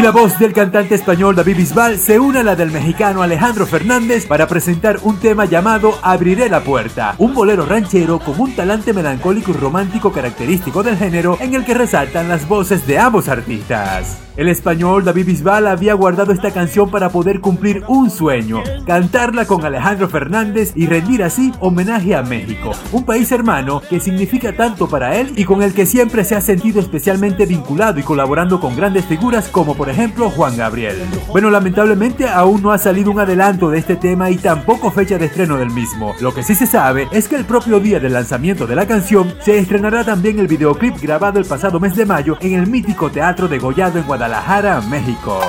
Y la voz del cantante español David Bisbal se une a la del mexicano Alejandro Fernández para presentar un tema llamado Abriré la puerta, un bolero ranchero con un talante melancólico y romántico característico del género en el que resaltan las voces de ambos artistas. El español David Bisbal había guardado esta canción para poder cumplir un sueño, cantarla con Alejandro Fernández y rendir así homenaje a México, un país hermano que significa tanto para él y con el que siempre se ha sentido especialmente vinculado y colaborando con grandes figuras como por ejemplo Juan Gabriel. Bueno, lamentablemente aún no ha salido un adelanto de este tema y tampoco fecha de estreno del mismo. Lo que sí se sabe es que el propio día del lanzamiento de la canción se estrenará también el videoclip grabado el pasado mes de mayo en el mítico Teatro de Gollado en Guadalajara Guadalajara, México.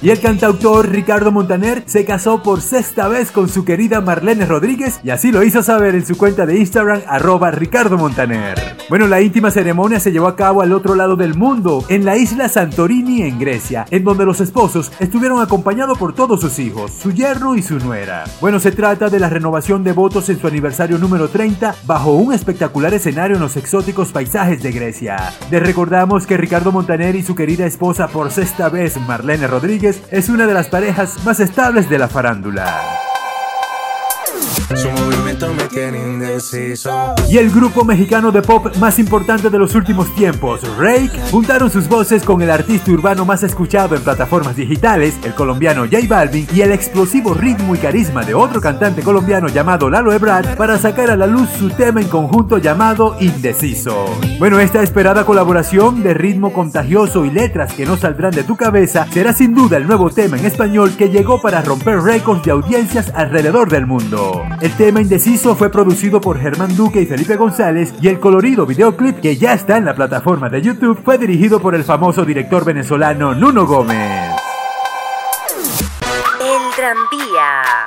Y el cantautor Ricardo Montaner se casó por sexta vez con su querida Marlene Rodríguez y así lo hizo saber en su cuenta de Instagram arroba Ricardo Montaner. Bueno, la íntima ceremonia se llevó a cabo al otro lado del mundo, en la isla Santorini en Grecia, en donde los esposos estuvieron acompañados por todos sus hijos, su yerno y su nuera. Bueno, se trata de la renovación de votos en su aniversario número 30 bajo un espectacular escenario en los exóticos paisajes de Grecia. Les recordamos que Ricardo Montaner y su querida esposa por sexta vez Marlene Es una de las parejas más estables de la farándula. Su movimiento me indeciso. Y el grupo mexicano de pop más importante de los últimos tiempos, Rake, juntaron sus voces con el artista urbano más escuchado en plataformas digitales, el colombiano J Balvin, y el explosivo ritmo y carisma de otro cantante colombiano llamado Lalo Ebrard para sacar a la luz su tema en conjunto llamado Indeciso. Bueno, esta esperada colaboración de ritmo contagioso y letras que no saldrán de tu cabeza será sin duda el nuevo tema en español que llegó para romper récords de audiencias alrededor del mundo. El tema Indeciso fue producido por Germán Duque y Felipe González y el colorido videoclip que ya está en la plataforma de YouTube fue dirigido por el famoso director venezolano Nuno Gómez. El tranvía.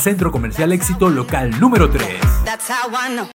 Centro Comercial Éxito Local número 3.